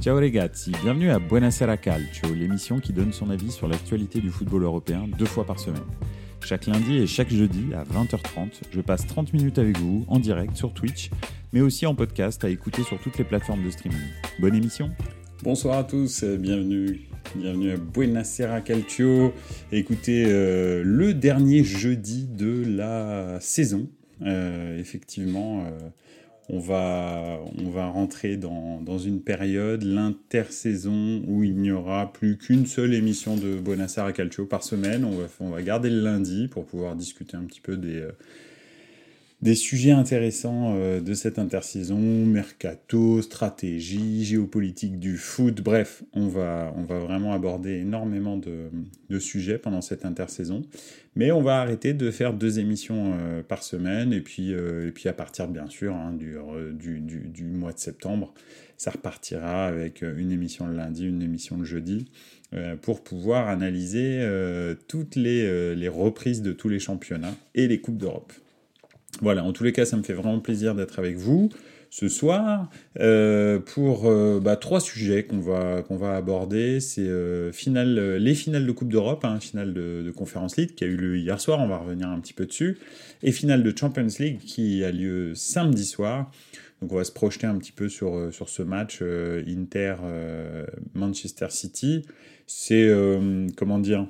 Ciao ragazzi, bienvenue à Buonasera Calcio, l'émission qui donne son avis sur l'actualité du football européen deux fois par semaine. Chaque lundi et chaque jeudi à 20h30, je passe 30 minutes avec vous en direct sur Twitch, mais aussi en podcast à écouter sur toutes les plateformes de streaming. Bonne émission Bonsoir à tous, bienvenue, bienvenue à Buonasera Calcio. Écoutez, euh, le dernier jeudi de la saison, euh, effectivement. Euh, on va, on rentrer dans, une période, l'intersaison, où il n'y aura plus qu'une seule émission de Bonassara Calcio par semaine. On va, on va garder le lundi pour pouvoir discuter un petit peu des, euh, des sujets intéressants euh, de cette intersaison, mercato, stratégie, géopolitique du foot, bref, on va, vraiment aborder énormément de, sujets pendant cette intersaison. Mais on va arrêter de faire deux émissions euh, par semaine, et puis, euh, et puis à partir bien sûr hein, du, mois de septembre, ça repartira avec une émission le lundi, une émission le jeudi, pour pouvoir analyser toutes les reprises de tous les championnats et les Coupes d'Europe. Voilà, en tous les cas, ça me fait vraiment plaisir d'être avec vous ce soir euh, pour euh, bah, trois sujets qu'on va, qu'on va aborder. C'est euh, finale, les finales de Coupe d'Europe, hein, finale de, Conference League qui a eu lieu hier soir, on va revenir un petit peu dessus, et finale de Champions League qui a lieu samedi soir. Donc on va se projeter un petit peu sur, sur ce match Inter-Manchester City. C'est, comment dire,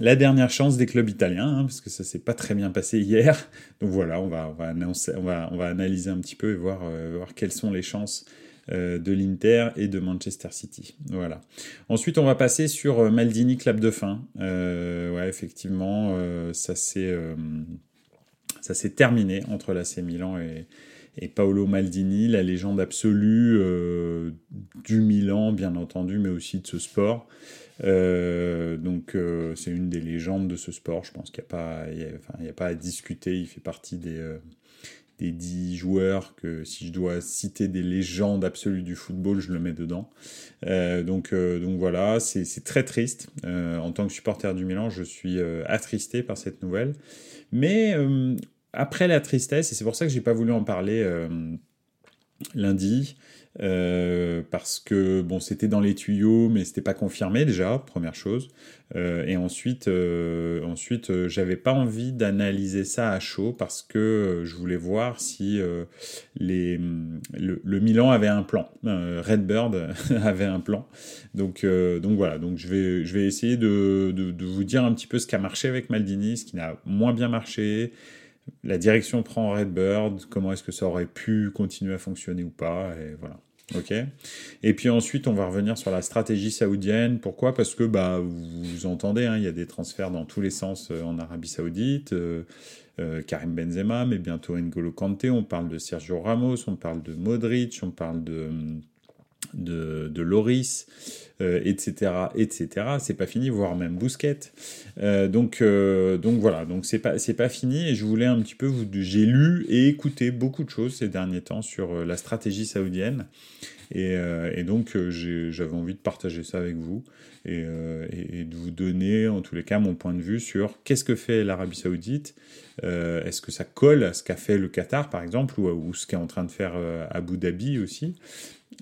la dernière chance des clubs italiens, hein, parce que ça s'est pas très bien passé hier. Donc voilà, on va, analyser un petit peu et voir, euh, quelles sont les chances euh, de l'Inter et de Manchester City. Voilà. Ensuite, on va passer sur euh, Maldini, clap de fin. effectivement, ça s'est terminé entre l'AC Milan et Paolo Maldini, la légende absolue du Milan, bien entendu, mais aussi de ce sport. Euh, donc euh, c'est une des légendes de ce sport. Je pense qu'il n'y a, pas, a, pas à discuter. Il fait partie des, euh, des 10 joueurs que si je dois citer des légendes absolues du football, je le mets dedans. donc, donc voilà, c'est très triste. en tant que supporter du Milan, je suis attristé par cette nouvelle. Mais après la tristesse, et c'est pour ça que j'ai pas voulu en parler lundi, euh, parce que bon, c'était dans les tuyaux, mais c'était pas confirmé déjà, première chose. Euh, et ensuite, euh, ensuite, j'avais pas envie d'analyser ça à chaud parce que je voulais voir si les, le, Milan avait un plan, Redbird avait un plan. Donc, donc voilà, donc je vais, je vais essayer de, de vous dire un petit peu ce qui a marché avec Maldini, ce qui n'a moins bien marché la direction prend Redbird, comment est-ce que ça aurait pu continuer à fonctionner ou pas, et voilà. Ok. Et puis ensuite, on va revenir sur la stratégie saoudienne. Pourquoi? Parce que bah vous entendez, hein, il y a des transferts dans tous les sens euh, en Arabie Saoudite. Euh, euh, Karim Benzema, mais bientôt N'Golo Kanté. On parle de Sergio Ramos, on parle de Modric, on parle de de, de Loris, etc., etc. C'est pas fini, voire même Bousquet. Euh, donc, euh, donc voilà, donc c'est pas c'est pas fini et je voulais un petit peu vous j'ai lu et écouté beaucoup de choses ces derniers temps sur euh, la stratégie saoudienne et, donc j'avais envie de partager ça avec vous et, et, de vous donner en tous les cas mon point de vue sur qu'est-ce que fait l'Arabie Saoudite, est-ce que ça colle à ce qu'a fait le Qatar par exemple ou, ou ce qu'est en train de faire Abu Dhabi aussi.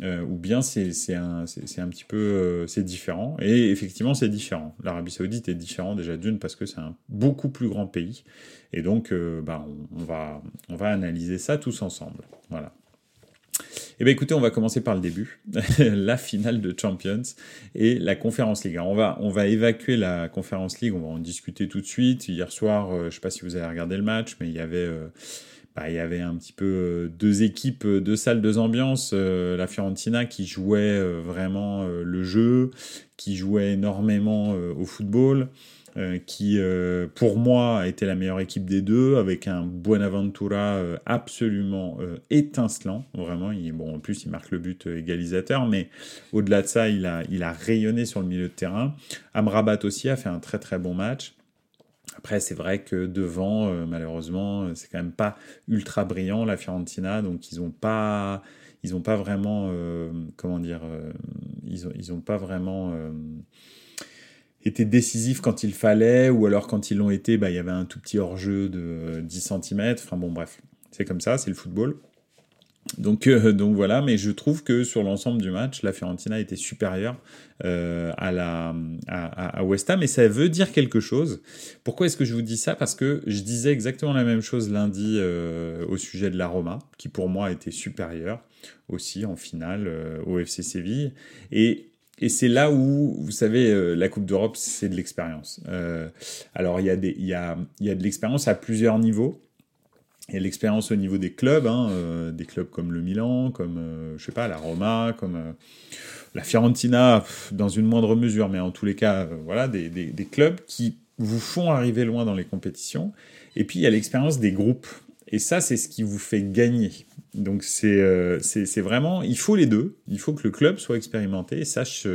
Euh, ou bien c'est un, un petit peu euh, c'est différent. Et effectivement, c'est différent. L'Arabie Saoudite est différent déjà d'une parce que c'est un beaucoup plus grand pays. Et donc, euh, bah, on, va, on va analyser ça tous ensemble. Voilà. Eh bien écoutez, on va commencer par le début, la finale de Champions et la Conférence League. on va, on va évacuer la Conférence League, on va en discuter tout de suite. Hier soir, je ne sais pas si vous avez regardé le match, mais il y avait bah, il y avait un petit peu euh, deux équipes, euh, deux salles, deux ambiances. Euh, la Fiorentina qui jouait vraiment le jeu, qui jouait énormément au football, qui pour moi été la meilleure équipe des deux, avec un Buenaventura absolument étincelant. Vraiment, il, bon, en plus il marque le but égalisateur, mais au-delà de ça, il a, il a rayonné sur le milieu de terrain. Amrabat aussi a fait un très très bon match. Après, c'est vrai que devant, euh, malheureusement, euh, c'est quand même pas ultra brillant la Fiorentina, donc ils n'ont pas, vraiment, euh, comment dire, ils ont, pas vraiment été décisifs quand il fallait, ou alors quand ils l'ont été, bah, il y avait un tout petit hors-jeu de 10 cm. Enfin bon, bref, c'est comme ça, c'est le football. Donc, euh, donc voilà, mais je trouve que sur l'ensemble du match, la Fiorentina était supérieure euh, à, la, à, West Ham et ça veut dire quelque chose. Pourquoi est-ce que je vous dis ça? Parce que je disais exactement la même chose lundi euh, au sujet de la Roma, qui pour moi était supérieure aussi en finale au FC Séville. Et et c'est là où, vous savez, la Coupe d'Europe, c'est de l'expérience. alors, il y, y a, il y a de l'expérience à plusieurs niveaux et l'expérience au niveau des clubs, hein, euh, des clubs comme le Milan, comme euh, je sais pas la Roma, comme euh, la Fiorentina dans une moindre mesure, mais en tous les cas, voilà des, des, clubs qui vous font arriver loin dans les compétitions. Et puis il y a l'expérience des groupes, et ça c'est ce qui vous fait gagner. Donc c'est c'est vraiment, il faut les deux. Il faut que le club soit expérimenté et sache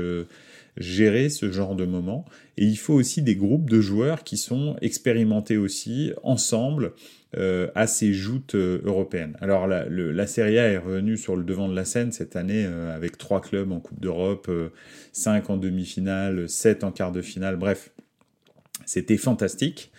gérer ce genre de moment. Et il faut aussi des groupes de joueurs qui sont expérimentés aussi ensemble euh, à ces joutes euh, européennes. Alors la, la, Serie A est revenue sur le devant de la scène cette année euh, avec trois clubs en Coupe d'Europe, cinq en demi-finale, sept en quart de finale, bref, c'était fantastique.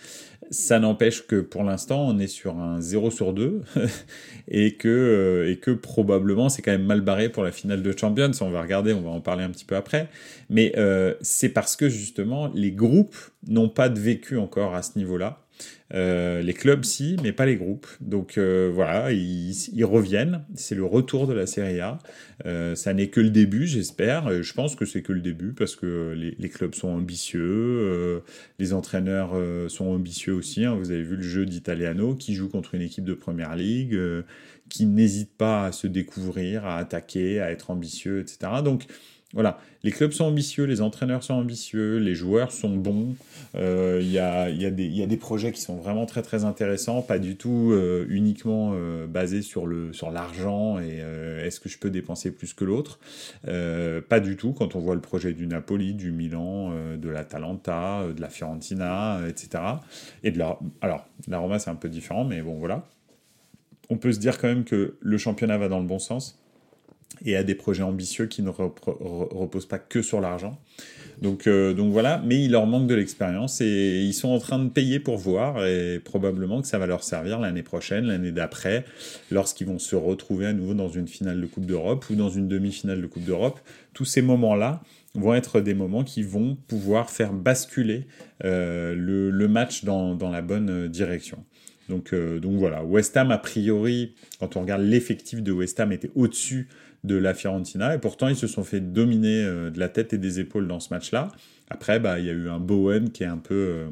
Ça n'empêche que pour l'instant, on est sur un 0 sur 2 et, que, et que probablement c'est quand même mal barré pour la finale de Champions. On va regarder, on va en parler un petit peu après. Mais c'est parce que justement, les groupes n'ont pas de vécu encore à ce niveau-là. Euh, les clubs, si, mais pas les groupes. Donc euh, voilà, ils, reviennent. C'est le retour de la Serie A. Euh, ça n'est que le début, j'espère. Je pense que c'est que le début parce que les, clubs sont ambitieux, les entraîneurs sont ambitieux aussi. Hein. Vous avez vu le jeu d'Italiano qui joue contre une équipe de première ligue, qui n'hésite pas à se découvrir, à attaquer, à être ambitieux, etc. Donc voilà, les clubs sont ambitieux, les entraîneurs sont ambitieux, les joueurs sont bons. Euh, il y, a, des projets qui sont vraiment très très intéressants, pas du tout euh, uniquement euh, basés sur le sur l'argent et est-ce que je peux dépenser plus que l'autre? pas du tout quand on voit le projet du Napoli, du Milan, de l'Atalanta, de la Fiorentina, etc. Et de la, alors la Roma c'est un peu différent, mais bon voilà. On peut se dire quand même que le championnat va dans le bon sens et à des projets ambitieux qui ne reposent pas que sur l'argent. Donc, euh, donc voilà, mais il leur manque de l'expérience et ils sont en train de payer pour voir et probablement que ça va leur servir l'année prochaine, l'année d'après, lorsqu'ils vont se retrouver à nouveau dans une finale de Coupe d'Europe ou dans une demi-finale de Coupe d'Europe. Tous ces moments-là vont être des moments qui vont pouvoir faire basculer euh, le, match dans, dans, la bonne direction. Donc, euh, donc voilà, West Ham, a priori, quand on regarde l'effectif de West Ham, était au-dessus de la Fiorentina. Et pourtant, ils se sont fait dominer euh, de la tête et des épaules dans ce match-là. Après, bah, il y a eu un Bowen qui est un peu euh,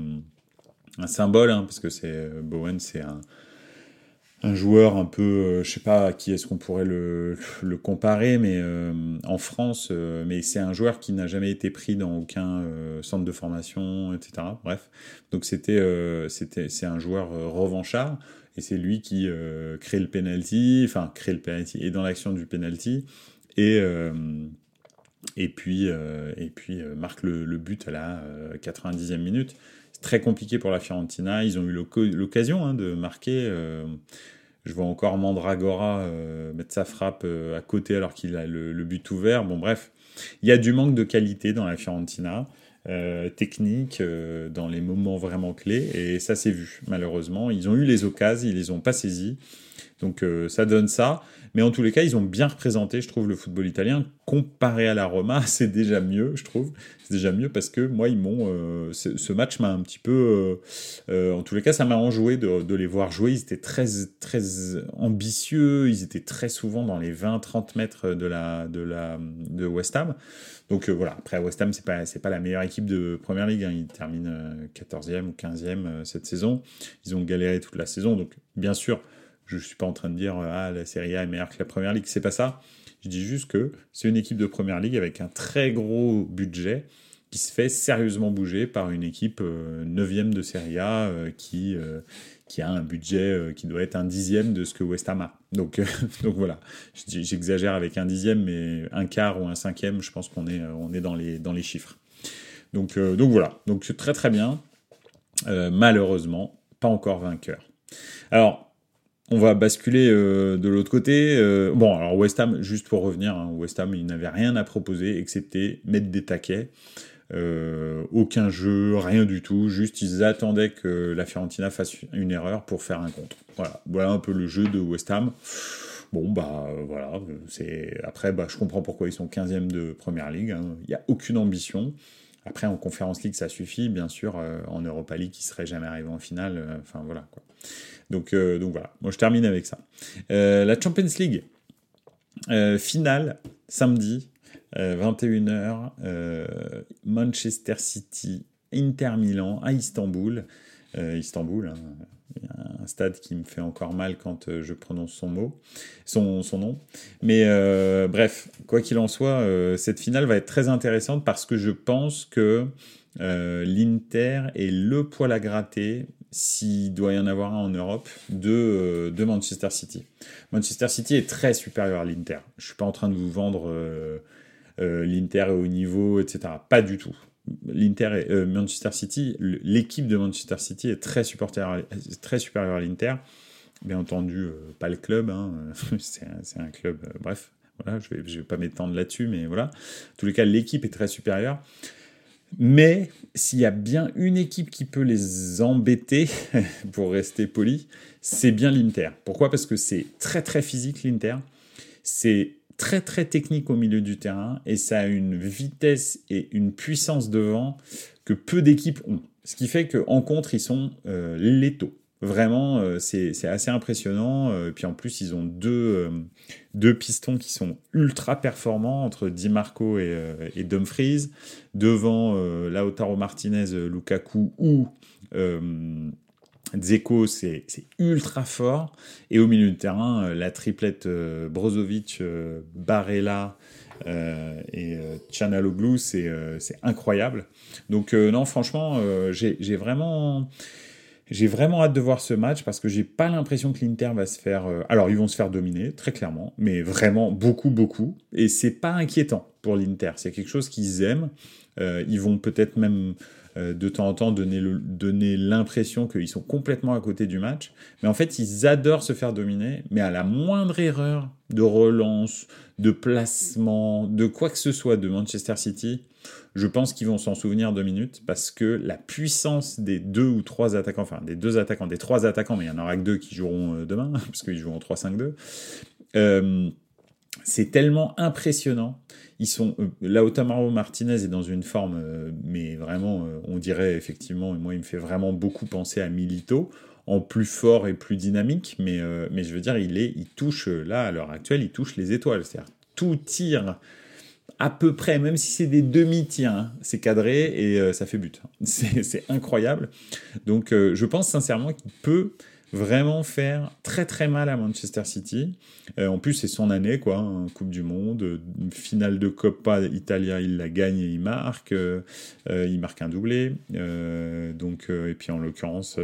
un symbole, hein, parce que c'est euh, Bowen, c'est un, joueur un peu, je sais pas à qui est-ce qu'on pourrait le, le, comparer, mais en France, mais c'est un joueur qui n'a jamais été pris dans aucun centre de formation, etc. Bref, donc c'était, c'était, c'est un joueur revanchard et c'est lui qui euh, crée le penalty, enfin crée le penalty, et dans l'action du penalty, et, euh, et puis, euh, et puis marque le, but à la 90e minute. C'est très compliqué pour la Fiorentina, ils ont eu l'occasion hein, de marquer. je vois encore Mandragora mettre sa frappe à côté alors qu'il a le, le, but ouvert. Bon bref, il y a du manque de qualité dans la Fiorentina. Euh, technique euh, dans les moments vraiment clés. Et ça s'est vu malheureusement. Ils ont eu les occasions ils les ont pas saisies. Donc euh, ça donne ça mais en tous les cas, ils ont bien représenté, je trouve, le football italien. Comparé à la Roma, c'est déjà mieux, je trouve. C'est déjà mieux parce que moi, ils m'ont. Euh, ce match m'a un petit peu. Euh, euh, en tous les cas, ça m'a enjoué de, de, les voir jouer. Ils étaient très, très ambitieux. Ils étaient très souvent dans les 20-30 mètres de, la, de, la, de West Ham. Donc voilà, après West Ham, c'est pas, pas la meilleure équipe de Première Ligue. Hein. Ils terminent 14e ou 15e cette saison. Ils ont galéré toute la saison. Donc bien sûr, je ne suis pas en train de dire ah la Serie A est meilleure que la Première Ligue, c'est pas ça. Je dis juste que c'est une équipe de Première Ligue avec un très gros budget qui se fait sérieusement bouger par une équipe 9 de Serie A euh, qui, euh, qui a un budget euh, qui doit être un dixième de ce que West Ham a. Donc, donc voilà, j'exagère avec un dixième, mais un quart ou un cinquième, je pense qu'on est, on est dans, les, dans les chiffres. Donc, donc voilà, donc très très bien. malheureusement, pas encore vainqueur. Alors, on va basculer euh, de l'autre côté. Euh, bon, alors West Ham, juste pour revenir, hein, West Ham, il n'avait rien à proposer excepté mettre des taquets. Euh, aucun jeu, rien du tout. Juste, ils attendaient que la Fiorentina fasse une erreur pour faire un contre. Voilà, voilà un peu le jeu de West Ham. Bon, bah voilà, c'est après, bah, je comprends pourquoi ils sont 15e de Première Ligue. hein. Il n'y a aucune ambition. Après, en Conférence League, ça suffit. Bien sûr, euh, en Europa League, ils seraient jamais arrivés en finale. Enfin, voilà. Donc, euh, donc voilà, moi je termine avec ça. Euh, la Champions League, euh, finale, samedi, euh, 21h, euh, Manchester City, Inter Milan à Istanbul. Istanbul, hein, un stade qui me fait encore mal quand je prononce son mot, son, son nom. Mais bref, quoi qu'il en soit, cette finale va être très intéressante parce que je pense que l'Inter est le poil à gratter, s'il doit y en avoir un en Europe, de, euh, de Manchester City. Manchester City est très supérieur à l'Inter. Je suis pas en train de vous vendre euh, euh, l'Inter au niveau, etc. Pas du tout. L'Inter est- Manchester City, l'équipe de Manchester City est très très supérieure à l'Inter. Bien entendu, pas le club, hein, c'est un, club, bref, voilà, je vais, je vais pas m'étendre là-dessus, mais voilà. En tous les cas, l'équipe est très supérieure. Mais s'il y a bien une équipe qui peut les embêter, pour rester poli, c'est bien l'Inter. Pourquoi? Parce que c'est très très physique l'Inter. C'est très très technique au milieu du terrain et ça a une vitesse et une puissance devant que peu d'équipes ont. Ce qui fait qu'en contre, ils sont euh, létaux. Vraiment, euh, c'est c'est assez impressionnant. Euh, puis en plus, ils ont deux, euh, deux pistons qui sont ultra performants entre Di Marco et, euh, Dumfries. Devant euh, Lautaro Martinez, euh, Lukaku ou euh, Dzeko, c'est ultra fort. Et au milieu du terrain, la triplette Brozovic, Barella et Tchanaloglu, c'est incroyable. Donc non, franchement, j'ai vraiment... J'ai vraiment hâte de voir ce match parce que j'ai pas l'impression que l'Inter va se faire. euh, Alors, ils vont se faire dominer, très clairement, mais vraiment beaucoup, beaucoup. Et c'est pas inquiétant pour l'Inter. C'est quelque chose qu'ils aiment. Euh, ils vont peut-être même de temps en temps donner l'impression qu'ils sont complètement à côté du match. Mais en fait, ils adorent se faire dominer. Mais à la moindre erreur de relance, de placement, de quoi que ce soit de Manchester City, je pense qu'ils vont s'en souvenir deux minutes parce que la puissance des deux ou trois attaquants, enfin des deux attaquants, des trois attaquants, mais il y en aura que deux qui joueront euh, demain, parce qu'ils jouent en 3-5-2, euh, c'est tellement impressionnant. Ils sont euh, Martinez est dans une forme, euh, mais vraiment, euh, on dirait effectivement, et moi, il me fait vraiment beaucoup penser à Milito, en plus fort et plus dynamique, mais, mais je veux dire, il est, il touche là à l'heure actuelle, il touche les étoiles, c'est-à-dire tout tire à peu près, même si c'est des demi-tirs, hein, c'est cadré et ça fait but. C'est incroyable. Donc je pense sincèrement qu'il peut vraiment faire très très mal à Manchester City. Euh, en plus, c'est son année, quoi. hein, Coupe du Monde, euh, finale de Coppa Italia, il la gagne et il marque. euh, il marque un doublé. donc, et puis en l'occurrence,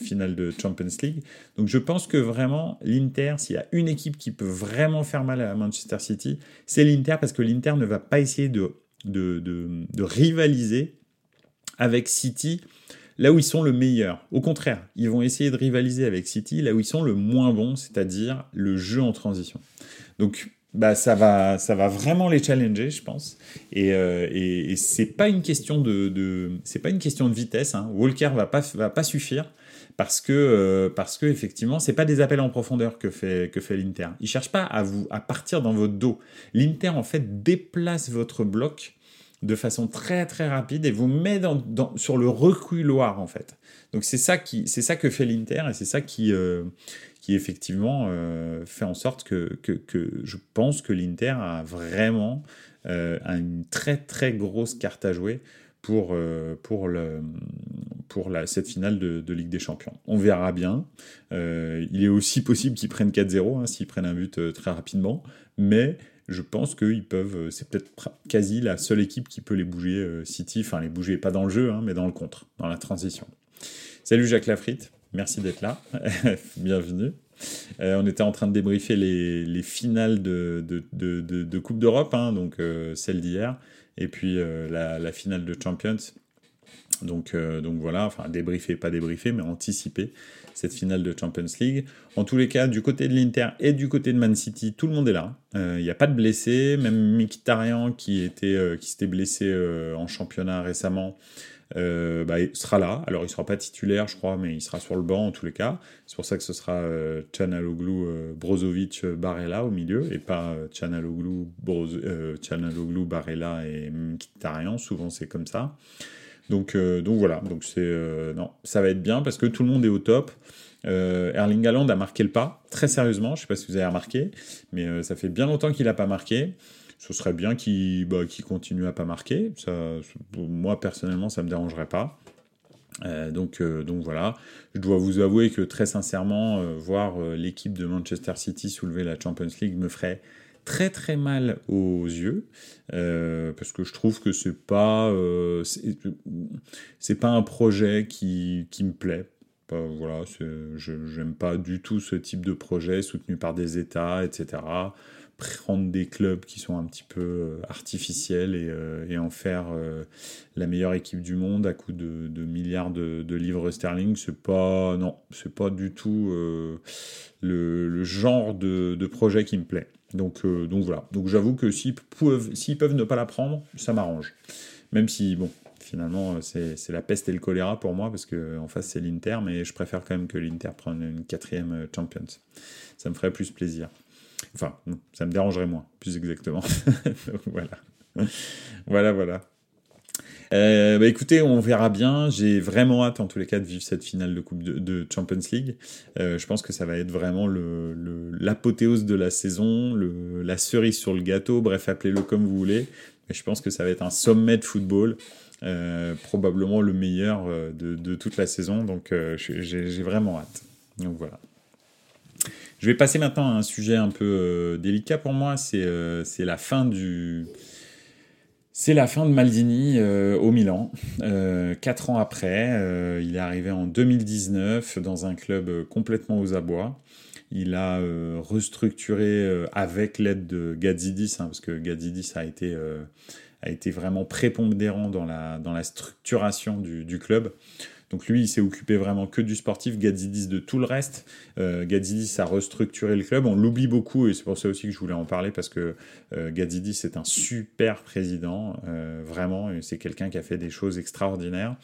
finale de Champions League. Donc je pense que vraiment, l'Inter, s'il y a une équipe qui peut vraiment faire mal à Manchester City, c'est l'Inter parce que l'Inter ne va pas essayer de, de, de rivaliser avec City là où ils sont le meilleur. Au contraire, ils vont essayer de rivaliser avec City là où ils sont le moins bons, c'est-à-dire le jeu en transition. Donc bah, ça, va, ça va vraiment les challenger, je pense. Et, euh, et, c'est pas une question de, de c'est pas une question de vitesse. Hein. Walker va pas va pas suffire parce que euh, parce que effectivement c'est pas des appels en profondeur que fait que fait l'Inter. Il cherche pas à vous à partir dans votre dos. L'Inter en fait déplace votre bloc de façon très très rapide et vous met dans, sur le reculoir en fait. Donc c'est ça qui que fait l'Inter et c'est ça qui euh, effectivement euh, fait en sorte que, je pense que l'Inter a vraiment euh, une très très grosse carte à jouer pour, la, cette finale de, Ligue des Champions. On verra bien. Il est aussi possible qu'ils prennent 4-0 hein, s'ils prennent un but très rapidement, mais je pense qu'ils peuvent. C'est peut-être quasi la seule équipe qui peut les bouger euh, City, enfin les bouger pas dans le jeu, hein, mais dans le contre, dans la transition. Salut Jacques Lafritte, merci d'être là, bienvenue. Euh, on était en train de débriefer les, les finales de, Coupe d'Europe, hein, donc euh, celle d'hier, et puis euh, la, la, finale de Champions. Donc, donc voilà, enfin débriefer, pas débriefer, mais anticiper cette finale de Champions League. En tous les cas, du côté de l'Inter et du côté de Man City, tout le monde est là. Il n'y a pas de blessés, même Mkhitaryan qui était qui s'était blessé en championnat récemment. Euh, bah, sera là. Alors, il sera pas titulaire, je crois, mais il sera sur le banc en tous les cas. C'est pour ça que ce sera euh, Chanaloglu, euh, Brozovic, Barella au milieu, et pas euh, Chanaloglu, Chanaloglu, Barella et Mkhitaryan. Souvent, c'est comme ça. Donc, donc voilà. Donc c'est non, ça va être bien parce que tout le monde est au top. Erling Haaland a marqué le pas, très sérieusement. Je sais pas si vous avez remarqué, mais ça fait bien longtemps qu'il n'a pas marqué ce serait bien qu'il bah, continue à pas marquer. Moi, personnellement, ça ne me dérangerait pas. Euh, donc, euh, donc voilà, je dois vous avouer que très sincèrement, euh, voir l'équipe de Manchester City soulever la Champions League me ferait très très mal aux yeux parce que je trouve que c'est pas c'est pas un projet qui, qui me plaît. voilà, je pas du tout ce type de projet soutenu par des États, etc prendre des clubs qui sont un petit peu euh, artificiels et, euh, en faire euh, la meilleure équipe du monde à coup de, milliards de, livres sterling, c'est pas non, c'est pas du tout le, genre de, projet qui me plaît. Donc, donc voilà. Donc j'avoue que s'ils peuvent, s'ils peuvent ne pas la prendre, ça m'arrange. Même si bon, finalement c'est la peste et le choléra pour moi parce que en face c'est l'Inter, mais je préfère quand même que l'Inter prenne une quatrième Champions. Ça me ferait plus plaisir. Enfin, ça me dérangerait moins, plus exactement. voilà. voilà, voilà. Euh, bah écoutez, on verra bien. J'ai vraiment hâte, en tous les cas, de vivre cette finale de Coupe de, Champions League. Euh, je pense que ça va être vraiment l'apothéose de la saison, la cerise sur le gâteau, bref, appelez-le comme vous voulez. Mais je pense que ça va être un sommet de football. Euh, probablement le meilleur de, de, toute la saison. Donc j'ai vraiment hâte. Donc voilà. Je vais passer maintenant à un sujet un peu euh, délicat pour moi, c'est euh, la fin du... C'est la fin de Maldini euh, au Milan. quatre ans après, il est arrivé en 2019 dans un club complètement aux abois. Il a restructuré avec l'aide de Gadzidis, hein, parce que Gadzidis a été, a vraiment prépondérant dans la, structuration du club. Donc lui, il s'est occupé vraiment que du sportif, Gadzidis de tout le reste. Euh, a restructuré le club, on l'oublie beaucoup et c'est pour ça aussi que je voulais en parler parce que euh, est un super président, euh, vraiment, c'est quelqu'un qui a fait des choses extraordinaires.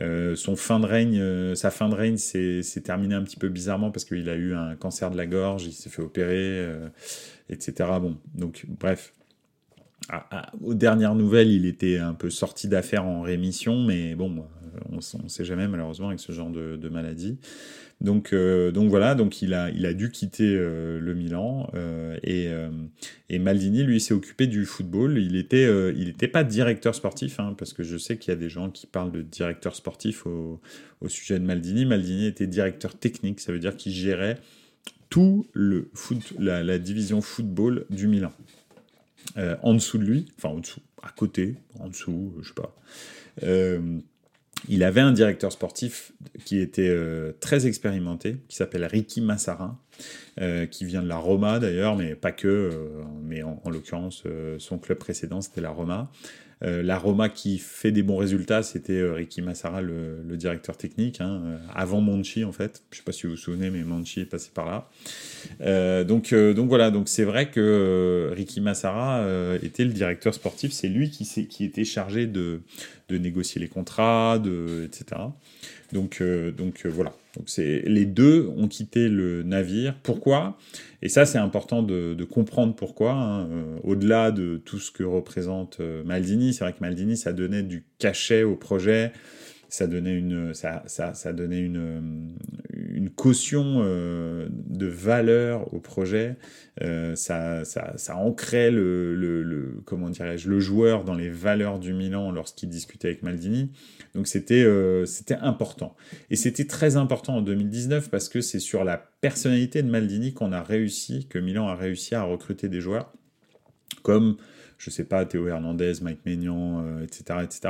Euh, son fin de règne, sa fin de règne s'est terminé un petit peu bizarrement parce qu'il a eu un cancer de la gorge, il s'est fait opérer, etc. Bon, donc bref, aux dernières nouvelles, il était un peu sorti d'affaires en rémission, mais bon, on ne sait jamais malheureusement avec ce genre de, maladie. Donc, euh, donc voilà, donc il a, il a dû quitter euh, le Milan euh, et, et, Maldini lui s'est occupé du football. Il était, il n'était pas directeur sportif, hein, parce que je sais qu'il y a des gens qui parlent de directeur sportif au, sujet de Maldini. Maldini était directeur technique, ça veut dire qu'il gérait tout le foot, la division football du Milan. En dessous de lui, enfin en dessous, à côté, en dessous, je sais pas. Il avait un directeur sportif qui était euh, très expérimenté, qui s'appelle Ricky Massarin, euh, qui vient de la Roma d'ailleurs, mais pas que, euh, mais en, l'occurrence, son club précédent, c'était la Roma. la Roma qui fait des bons résultats, c'était Ricky Massara, le, directeur technique, hein, avant Monchi en fait. Je ne sais pas si vous vous souvenez, mais Monchi est passé par là. donc, donc voilà, donc c'est vrai que Ricky Massara était le directeur sportif, c'est lui qui, qui était chargé de, négocier les contrats, etc. Donc, euh, euh, voilà. C'est les deux ont quitté le navire. Pourquoi? Et ça c'est important de, comprendre pourquoi. Hein. Euh, au-delà de tout ce que représente Maldini, c'est vrai que Maldini ça donnait du cachet au projet ça donnait une, ça, ça, ça donnait une, une caution euh, de valeur au projet. Euh, ça, ça, ça, ancrait le, le, le comment dirais-je, le joueur dans les valeurs du Milan lorsqu'il discutait avec Maldini. Donc c'était, euh, c'était important. Et c'était très important en 2019 parce que c'est sur la personnalité de Maldini qu'on a réussi, que Milan a réussi à recruter des joueurs comme je sais pas, Théo Hernandez, Mike Maignan, etc., euh, etc.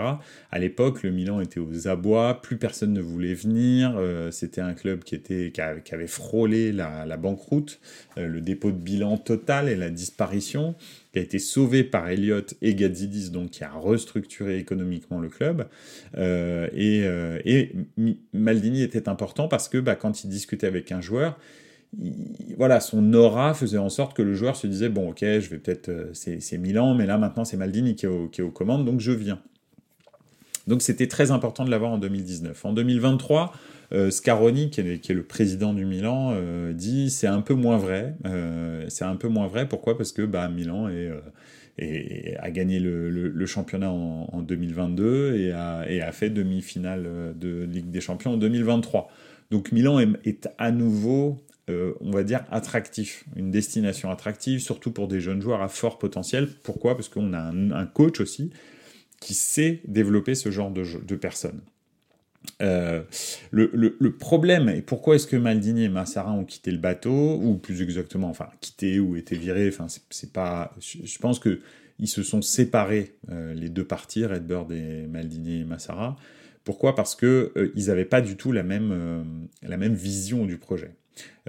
À l'époque, le Milan était aux abois, plus personne ne voulait venir. Euh, c'était un club qui, était, qui, avait frôlé la, banqueroute, euh, le dépôt de bilan total et la disparition. qui a été sauvé par Elliott et Gazidis, donc qui a restructuré économiquement le club. Et, et, Maldini était important parce que bah, quand il discutait avec un joueur, voilà, son aura faisait en sorte que le joueur se disait bon, ok, je vais peut-être, euh, c'est Milan, mais là maintenant c'est Maldini qui est, qui est aux commandes, donc je viens. Donc c'était très important de l'avoir en 2019. En 2023, euh, Scaroni, qui est, le président du Milan, euh, dit c'est un peu moins vrai. C'est un peu moins vrai. Pourquoi? Parce que bah, Milan a gagné le, championnat en, 2022 et a, fait demi-finale de Ligue des Champions en 2023. Donc Milan est, à nouveau, on va dire, attractif, une destination attractive, surtout pour des jeunes joueurs à fort potentiel. Pourquoi? Parce qu'on a un, coach aussi qui sait développer ce genre de personnes. Euh, le, problème, et pourquoi est-ce que Maldini et Massara ont quitté le bateau, ou plus exactement, enfin, quitté ou été virés, enfin, c'est pas. Je pense que ils se sont séparés, euh, les deux parties, Redbird et Maldini et Massara. Pourquoi? Parce que euh, ils n'avaient pas du tout la même, la même vision du projet.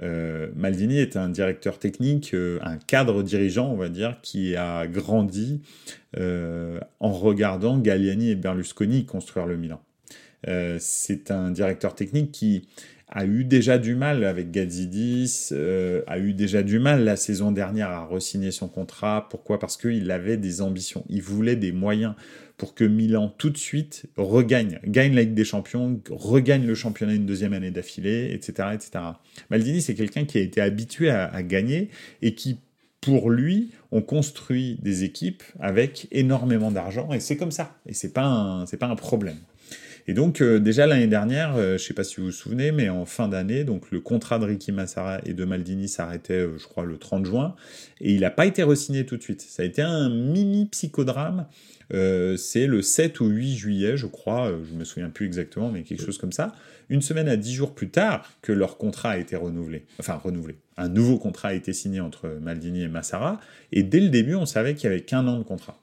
Maldini est un directeur technique, un cadre dirigeant, on va dire, qui a grandi en regardant Galliani et Berlusconi construire le Milan. Euh, c'est un directeur technique qui a eu déjà du mal avec Gazidis, euh, a eu déjà du mal la saison dernière à re-signer son contrat. Pourquoi? Parce qu'il avait des ambitions, il voulait des moyens pour que Milan tout de suite regagne, gagne la Ligue des Champions, regagne le championnat une deuxième année d'affilée, etc., etc. Maldini, c'est quelqu'un qui a été habitué à, gagner et qui, pour lui, ont construit des équipes avec énormément d'argent et c'est comme ça. Et c'est pas c'est pas un problème. Et donc euh, déjà l'année dernière, euh, je ne sais pas si vous vous souvenez, mais en fin d'année, donc le contrat de Ricky Massara et de Maldini s'arrêtait, euh, je crois, le 30 juin, et il n'a pas été re-signé tout de suite. Ça a été un mini psychodrame. c'est le 7 ou 8 juillet, je crois, je me souviens plus exactement, mais quelque chose comme ça. Une semaine à 10 jours plus tard que leur contrat a été renouvelé. Enfin, renouvelé. Un nouveau contrat a été signé entre Maldini et Massara, et dès le début, on savait qu'il y avait qu'un an de contrat.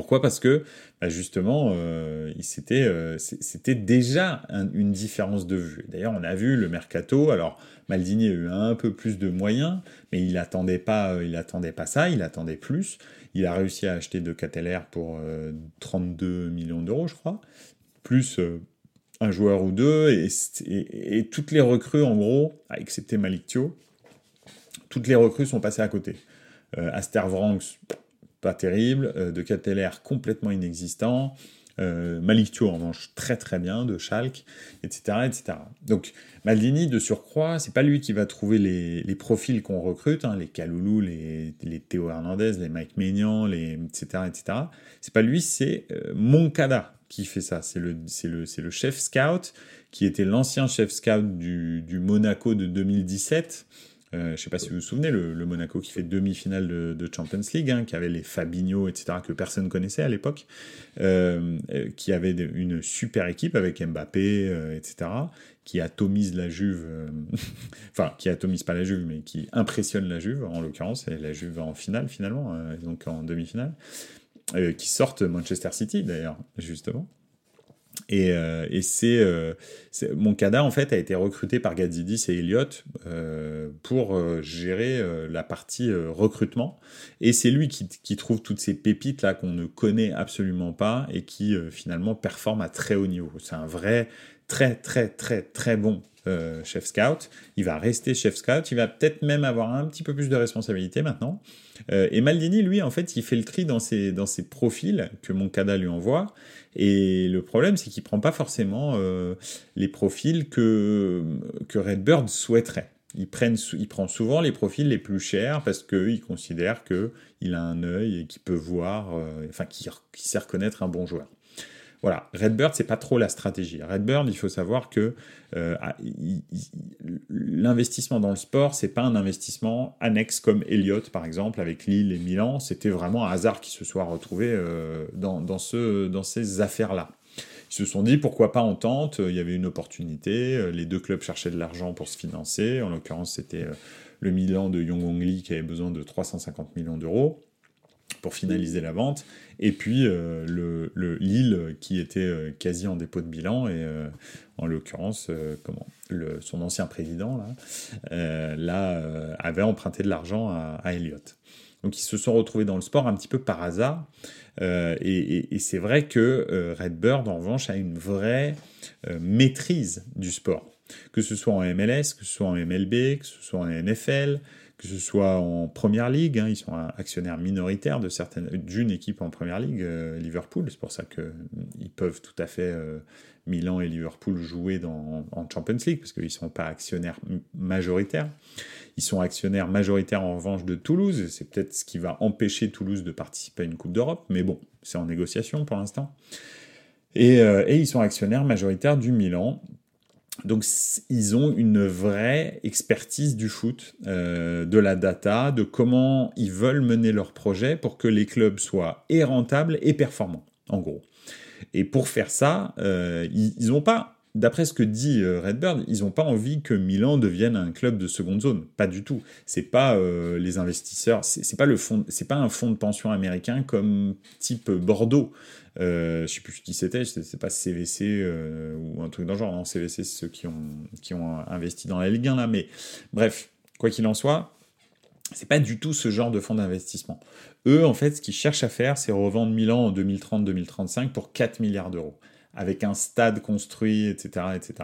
Pourquoi? Parce que bah, justement, euh, euh, c'était déjà une différence de vue. D'ailleurs, on a vu le mercato. Alors, Maldini a eu un peu plus de moyens, mais il attendait pas, euh, il attendait pas ça. Il attendait plus. Il a réussi à acheter de Cateller pour 32 millions d'euros, je crois, plus un joueur ou deux, et, toutes les recrues, en gros, excepté Malictio, toutes les recrues sont passées à côté. Aster Vranks, pas terrible, euh, de Cateller complètement inexistant, euh, Malictio en revanche très très bien, de Schalke, etc. etc. Donc Maldini, de surcroît, c'est pas lui qui va trouver les, profils qu'on recrute, hein, les Kaloulou, les, les, Théo Hernandez, les Mike Maignan, les, etc. etc. C'est pas lui, c'est euh, Moncada qui fait ça. C'est le, le, le chef scout qui était l'ancien chef scout du, du Monaco de 2017 euh, je ne sais pas si vous vous souvenez, le, Monaco qui fait demi-finale de, Champions League, hein, qui avait les Fabinho, etc., que personne connaissait à l'époque, euh, euh, qui avait une super équipe avec Mbappé, etc., qui atomise la Juve, enfin, qui atomise pas la Juve, mais qui impressionne la Juve, en l'occurrence, et la Juve en finale, finalement, donc en demi-finale, qui sortent Manchester City, d'ailleurs, justement. Et, euh, et euh, c'est, mon cadavre en fait a été recruté par Gazidis et Elliott euh, pour gérer la partie recrutement. Et c'est lui qui, qui, trouve toutes ces pépites là qu'on ne connaît absolument pas et qui finalement performe à très haut niveau. C'est un vrai très très très très bon chef scout. Il va rester chef scout. Il va peut-être même avoir un petit peu plus de responsabilité maintenant. Et Maldini, lui, en fait, il fait le tri dans ses, dans ses profils que mon Moncada lui envoie. Et le problème, c'est qu'il prend pas forcément euh, les profils que, que Redbird souhaiterait. Il prend souvent les profils les plus chers parce qu'il considère qu'il a un œil et qu'il peut voir, euh, enfin, qu'il sait reconnaître un bon joueur. Voilà, Redbird, c'est pas trop la stratégie. Redbird, il faut savoir que euh, ah, l'investissement dans le sport, c'est pas un investissement annexe comme Elliott, par exemple, avec Lille et Milan. C'était vraiment un hasard qui se soit retrouvé euh, dans, dans, ce, dans ces affaires-là. Ils se sont dit pourquoi pas en tente, il y avait une opportunité, euh, les deux clubs cherchaient de l'argent pour se financer, en l'occurrence c'était le Milan de Yong Lee qui avait besoin de 350 millions d'euros pour finaliser la vente, et puis euh, le, le, Lille qui était euh, quasi en dépôt de bilan, et euh, en l'occurrence, comment le, son ancien président là, avait emprunté de l'argent à, à Elliott. Donc ils se sont retrouvés dans le sport un petit peu par hasard. Euh, et, c'est vrai que euh, Redbird, en revanche, a une vraie euh, maîtrise du sport. Que ce soit en MLS, que ce soit en MLB, que ce soit en NFL, que ce soit en Première Ligue, hein, ils sont actionnaires minoritaires de certaines d'une équipe en Première Ligue, Liverpool. C'est pour ça qu'ils peuvent tout à fait Milan et Liverpool jouer dans, en Champions League parce qu'ils ne sont pas actionnaires majoritaires. Ils sont actionnaires majoritaires en revanche de Toulouse, c'est peut-être ce qui va empêcher Toulouse de participer à une Coupe d'Europe, mais bon, c'est en négociation pour l'instant. Et, euh, ils sont actionnaires majoritaires du Milan. Donc ils ont une vraie expertise du foot, euh, de la data, de comment ils veulent mener leur projet pour que les clubs soient et rentables et performants, en gros. Et pour faire ça, euh, ils n'ont pas D'après ce que dit euh, Redbird, ils n'ont pas envie que Milan devienne un club de seconde zone. Pas du tout. C'est pas euh, les investisseurs. C'est pas le fond. C'est pas un fonds de pension américain comme type Bordeaux. Euh, je sais plus qui c'était. C'est pas CVC euh, ou un truc dans le genre. CVC, c'est ceux qui ont qui ont investi dans la Ligue 1 là. Mais bref, quoi qu'il en soit, c'est pas du tout ce genre de fonds d'investissement. Eux, en fait, ce qu'ils cherchent à faire, c'est revendre Milan en 2030-2035 pour 4 milliards d'euros avec un stade construit, etc. etc.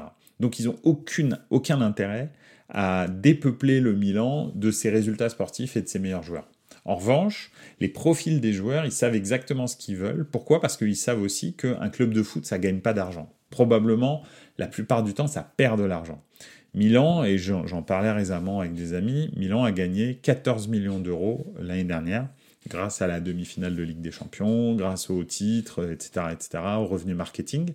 Donc ils n'ont aucun intérêt à dépeupler le Milan de ses résultats sportifs et de ses meilleurs joueurs. En revanche, les profils des joueurs, ils savent exactement ce qu'ils veulent. Pourquoi? Parce qu'ils savent aussi qu'un club de foot, ça gagne pas d'argent. Probablement, la plupart du temps, ça perd de l'argent. Milan, et j'en parlais récemment avec des amis, Milan a gagné 14 millions d'euros l'année dernière grâce à la demi-finale de Ligue des Champions, grâce au titre, etc., etc., au revenu marketing.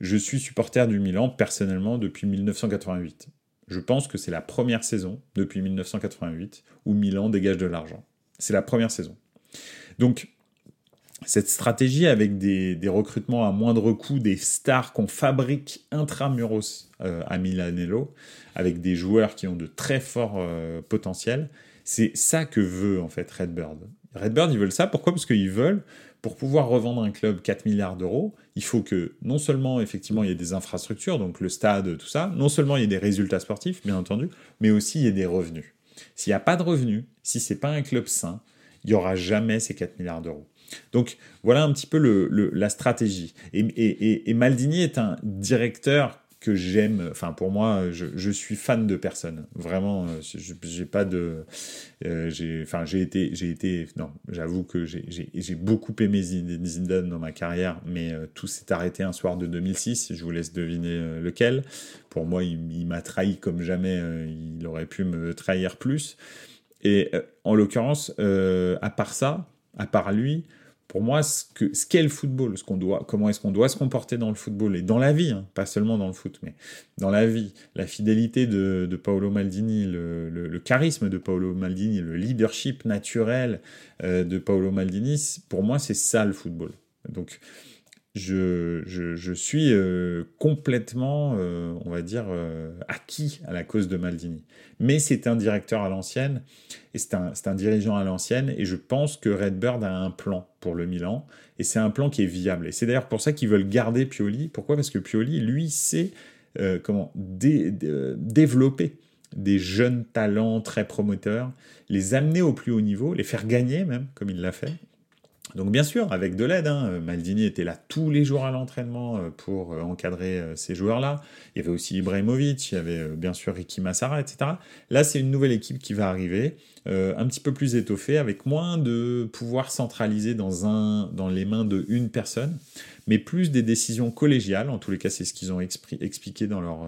Je suis supporter du Milan personnellement depuis 1988. Je pense que c'est la première saison depuis 1988 où Milan dégage de l'argent. C'est la première saison. Donc, cette stratégie avec des, recrutements à moindre coût, des stars qu'on fabrique intramuros euh, à Milanello, avec des joueurs qui ont de très forts euh, potentiels, c'est ça que veut en fait Redbird. Redbird, ils veulent ça. Pourquoi? Parce qu'ils veulent, pour pouvoir revendre un club 4 milliards d'euros, il faut que non seulement effectivement il y ait des infrastructures, donc le stade, tout ça, non seulement il y ait des résultats sportifs, bien entendu, mais aussi il y ait des revenus. S'il n'y a pas de revenus, si c'est pas un club sain, il n'y aura jamais ces 4 milliards d'euros. Donc voilà un petit peu la stratégie. et, Maldini est un directeur que j'aime. Enfin, pour moi, je, suis fan de personne. Vraiment, euh, j'ai pas de. Euh, j'ai, enfin, j'ai été, j'ai été. Non, j'avoue que j'ai beaucoup aimé Zidane dans ma carrière, mais euh, tout s'est arrêté un soir de 2006. Je vous laisse deviner lequel. Pour moi, il, il m'a trahi comme jamais. il aurait pu me trahir plus. Et en l'occurrence, à part ça, à part lui, pour moi, ce qu'est ce le football, ce qu'on doit, comment est-ce qu'on doit se comporter dans le football et dans la vie, hein, pas seulement dans le foot, mais dans la vie, la fidélité de, Paolo Maldini, le, charisme de Paolo Maldini, le leadership naturel euh, de Paolo Maldini, pour moi, c'est ça le football. Donc, je, suis euh, complètement, euh, on va dire, euh, acquis à la cause de Maldini. Mais c'est un directeur à l'ancienne, et c'est un, dirigeant à l'ancienne, et je pense que Redbird a un plan pour le Milan, et c'est un plan qui est viable. Et c'est d'ailleurs pour ça qu'ils veulent garder Pioli. Pourquoi? Parce que Pioli, lui, sait comment développer des jeunes talents très promoteurs, les amener au plus haut niveau, les faire gagner même, comme il l'a fait donc bien sûr, avec de l'aide, hein, Maldini était là tous les jours à l'entraînement euh, pour euh, encadrer euh, ces joueurs-là. Il y avait aussi Ibrahimovic, il y avait bien sûr Ricky Massara, etc. Là, c'est une nouvelle équipe qui va arriver, un petit peu plus étoffée, avec moins de pouvoir centralisé dans, un, dans les mains de une personne, mais plus des décisions collégiales. En tous les cas, c'est ce qu'ils ont expliqué dans leur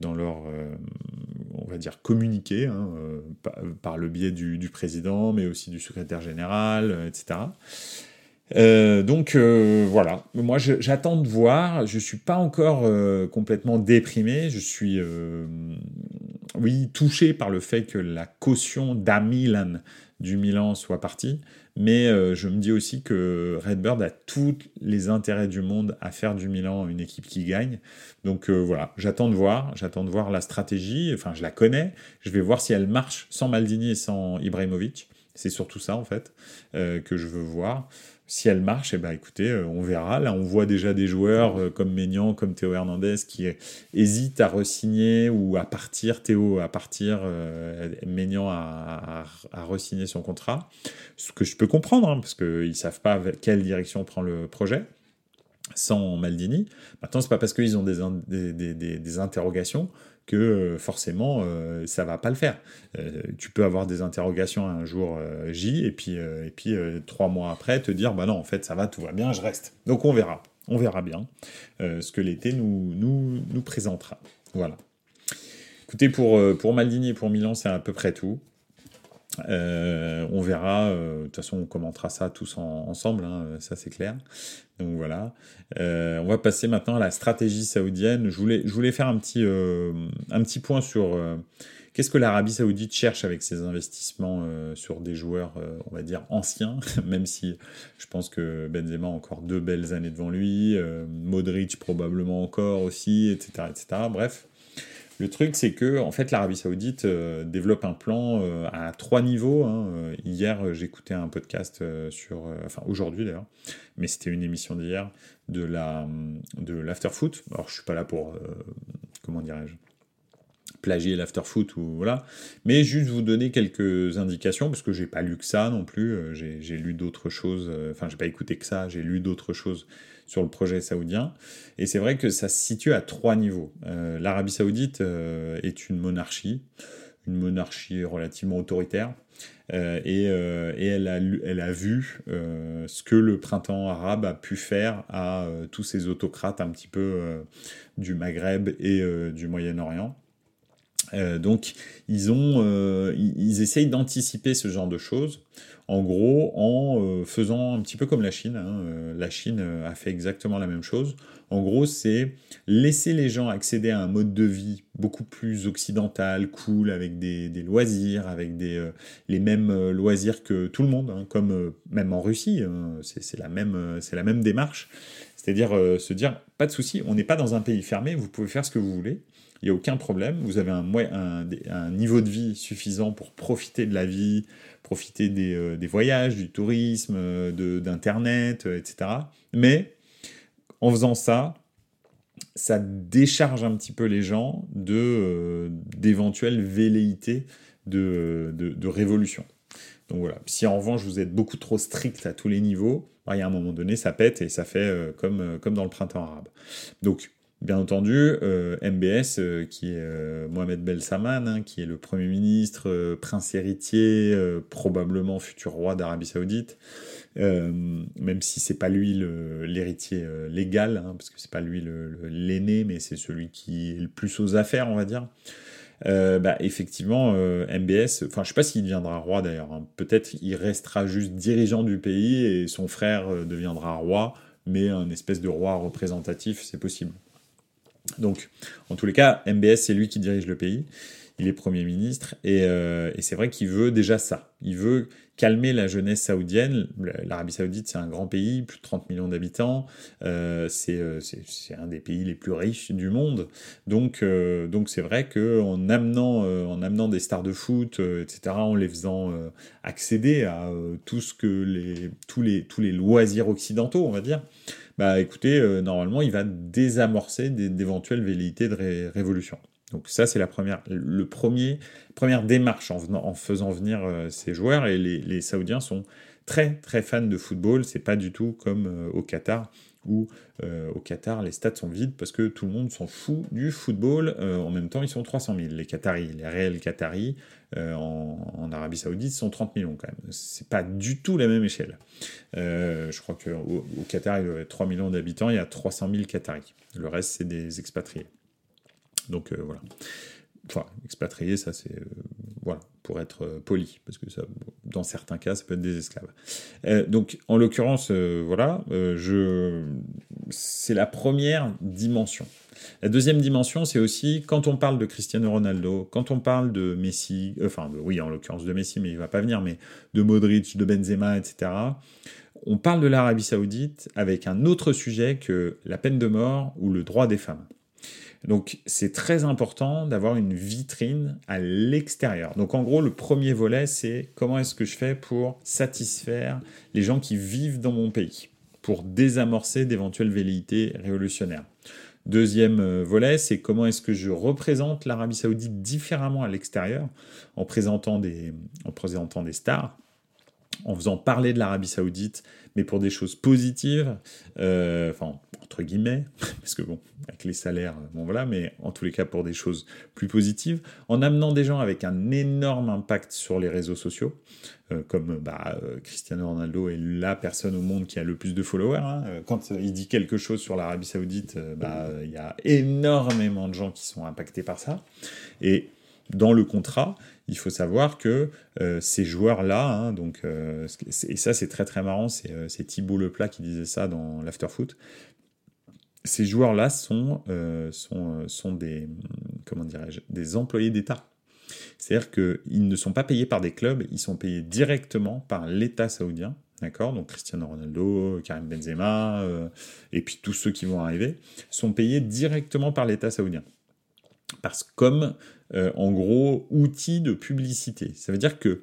dans leur, euh, on va dire, communiqué, hein, euh, par, le biais du, président, mais aussi du secrétaire général, euh, etc. donc voilà, moi j'attends de voir, je suis pas encore complètement déprimé, je suis oui touché par le fait que la caution d'Amilan du Milan soit partie, mais euh, je me dis aussi que Redbird a tous les intérêts du monde à faire du Milan une équipe qui gagne. Donc euh, voilà, j'attends de voir, j'attends de voir la stratégie. Enfin, je la connais. Je vais voir si elle marche sans Maldini et sans Ibrahimovic. C'est surtout ça, en fait, que je veux voir si elle marche, eh ben, écoutez, euh, on verra. Là, on voit déjà des joueurs euh, comme Maignan, comme Théo Hernandez qui hésitent à re-signer ou à partir. Théo à partir, euh, Maignan à, à, re-signer son contrat. Ce que je peux comprendre, hein, parce qu'ils ne savent pas quelle direction prend le projet sans Maldini. Maintenant, c'est pas parce qu'ils ont des, des interrogations euh, forcément euh, ça va pas le faire. Euh, tu peux avoir des interrogations un jour J et puis, et puis trois mois après te dire bah non en fait ça va, tout va bien, je reste. Donc on verra, on verra bien ce que l'été nous, nous, nous présentera. Voilà. Écoutez, pour, pour Maldini et pour Milan, c'est à peu près tout. Euh, on verra, euh, de toute façon on commentera ça tous ensemble, hein, ça c'est clair. Donc voilà. Euh, on va passer maintenant à la stratégie saoudienne. Je voulais, je voulais faire un petit, un petit point sur qu'est-ce que l'Arabie saoudite cherche avec ses investissements sur des joueurs, on va dire, anciens, même si je pense que Benzema a encore deux belles années devant lui, Modric probablement encore aussi, etc. etc. Bref. Le truc, c'est que en fait, l'Arabie Saoudite euh, développe un plan euh, à trois niveaux. Hein. Euh, hier, j'écoutais un podcast sur, enfin aujourd'hui d'ailleurs, mais c'était une émission d'hier de la de l'afterfoot. Alors, je suis pas là pour comment dirais-je plagier l'afterfoot ou voilà, mais juste vous donner quelques indications parce que j'ai pas lu que ça non plus. J'ai lu d'autres choses. Enfin, j'ai pas écouté que ça. J'ai lu d'autres choses sur le projet saoudien. Et c'est vrai que ça se situe à trois niveaux. Euh, L'Arabie saoudite euh, est une monarchie, une monarchie relativement autoritaire. Euh, et, elle, a, vu ce que le printemps arabe a pu faire à tous ces autocrates un petit peu du Maghreb et du Moyen-Orient. Donc ils ont, ils essayent d'anticiper ce genre de choses en gros en euh, faisant un petit peu comme la Chine. Hein, euh, la Chine euh, a fait exactement la même chose. En gros, c'est laisser les gens accéder à un mode de vie beaucoup plus occidental, cool, avec des, loisirs, avec des, les mêmes loisirs que tout le monde, hein, comme même en Russie, hein, c'est la, même, la même démarche. C'est-à-dire se dire, pas de souci, on n'est pas dans un pays fermé, vous pouvez faire ce que vous voulez, il n'y a aucun problème, vous avez un, un, niveau de vie suffisant pour profiter de la vie, profiter des, euh, voyages, du tourisme, euh, d'Internet, euh, etc. Mais en faisant ça, ça décharge un petit peu les gens de d'éventuelles velléités de, de, de, révolution. Donc voilà. Si en revanche vous êtes beaucoup trop strict à tous les niveaux, bah, il y a un moment donné, ça pète et ça fait comme, comme dans le printemps arabe. Donc Bien entendu, euh, MBS, euh, qui est euh, Mohamed Bel Salman, hein, qui est le Premier ministre, prince héritier, probablement futur roi d'Arabie Saoudite, même si c'est pas lui l'héritier légal, hein, parce que c'est pas lui l'aîné, mais c'est celui qui est le plus aux affaires, on va dire. bah, effectivement, MBS, enfin, je sais pas s'il deviendra roi d'ailleurs. Hein. Peut-être il restera juste dirigeant du pays et son frère deviendra roi, mais un espèce de roi représentatif, c'est possible. Donc, en tous les cas, MBS, c'est lui qui dirige le pays. Il est Premier ministre euh, et, c'est vrai qu'il veut déjà ça. Il veut calmer la jeunesse saoudienne. L'Arabie saoudite, c'est un grand pays, plus de 30 millions d'habitants. Euh, euh, c'est un des pays les plus riches du monde. Donc donc c'est vrai qu'en amenant, en amenant des stars de foot, etc., en les faisant accéder à tout ce que les, tous, les, tous les loisirs occidentaux, on va dire, bah écoutez, euh, normalement, il va désamorcer d'éventuelles velléités de révolution. Donc ça, c'est la première, le premier, première démarche en, en faisant venir euh, ces joueurs. Et les, les, Saoudiens sont très très fans de football. C'est pas du tout comme euh, au Qatar où au Qatar les stades sont vides parce que tout le monde s'en fout du football. en même temps, ils sont 300 000. Les Qataris, les réels Qataris, euh, en, Arabie Saoudite sont 30 millions quand même. C'est pas du tout la même échelle. Euh, je crois qu'au au Qatar, il y a 3 millions d'habitants, il y a 300 000 Qataris. Le reste, c'est des expatriés. Donc euh, voilà. Enfin, expatriés, ça c'est. voilà, pour être poli, parce que ça, dans certains cas, ça peut être des esclaves. donc, en l'occurrence, voilà, je, c'est la première dimension. La deuxième dimension, c'est aussi quand on parle de Cristiano Ronaldo, quand on parle de Messi, euh, enfin, oui, en l'occurrence de Messi, mais il va pas venir, mais de Modric, de Benzema, etc. On parle de l'Arabie Saoudite avec un autre sujet que la peine de mort ou le droit des femmes. Donc c'est très important d'avoir une vitrine à l'extérieur. Donc en gros, le premier volet, c'est comment est-ce que je fais pour satisfaire les gens qui vivent dans mon pays, pour désamorcer d'éventuelles velléités révolutionnaires. Deuxième euh, volet, c'est comment est-ce que je représente l'Arabie saoudite différemment à l'extérieur, en présentant des, en présentant des stars, en faisant parler de l'Arabie saoudite, mais pour des choses positives, euh, enfin, entre guillemets, parce que bon, avec les salaires, bon voilà, mais en tous les cas pour des choses plus positives, en amenant des gens avec un énorme impact sur les réseaux sociaux, euh, comme bah, euh, Cristiano Ronaldo est la personne au monde qui a le plus de followers. Hein. Quand il dit quelque chose sur l'Arabie Saoudite, bah, il y a énormément de gens qui sont impactés par ça. Et dans le contrat, il faut savoir que euh, ces joueurs-là, hein, donc, euh, et ça c'est très très marrant, euh, c'est Thibaut Leplat qui disait ça dans l'afterfoot. Ces joueurs-là sont, sont, sont des, comment des employés d'État. C'est-à-dire qu'ils ne sont pas payés par des clubs, ils sont payés directement par l'État saoudien. D'accord? Donc Cristiano Ronaldo, Karim Benzema, et puis tous ceux qui vont arriver, sont payés directement par l'État saoudien. Parce que comme euh, en gros, outil de publicité. Ça veut dire que